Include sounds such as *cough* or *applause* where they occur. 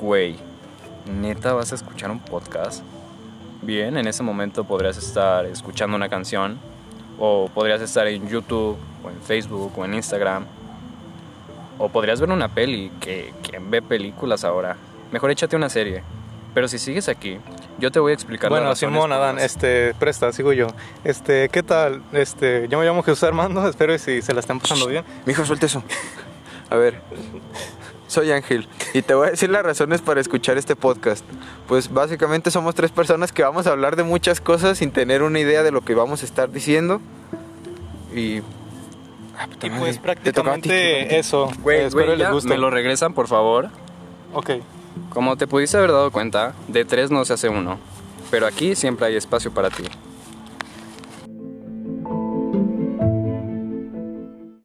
güey, ¿neta vas a escuchar un podcast? Bien, en ese momento podrías estar escuchando una canción, o podrías estar en YouTube, o en Facebook, o en Instagram, o podrías ver una peli, que quien ve películas ahora. Mejor échate una serie. Pero si sigues aquí, yo te voy a explicar Bueno, las Simón, Adán, este, presta, sigo yo. Este, ¿qué tal? Este, yo me llamo Jesús Armando, *laughs* espero si se la están pasando bien. Mijo, suelta eso. *laughs* A ver, soy Ángel y te voy a decir las razones para escuchar este podcast. Pues básicamente somos tres personas que vamos a hablar de muchas cosas sin tener una idea de lo que vamos a estar diciendo. Y. Ah, puta Y pues ti, prácticamente ti. eso. Güey, Eh, espero güey, les guste. me lo regresan, por favor. Ok. Como te pudiste haber dado cuenta, de tres no se hace uno. Pero aquí siempre hay espacio para ti.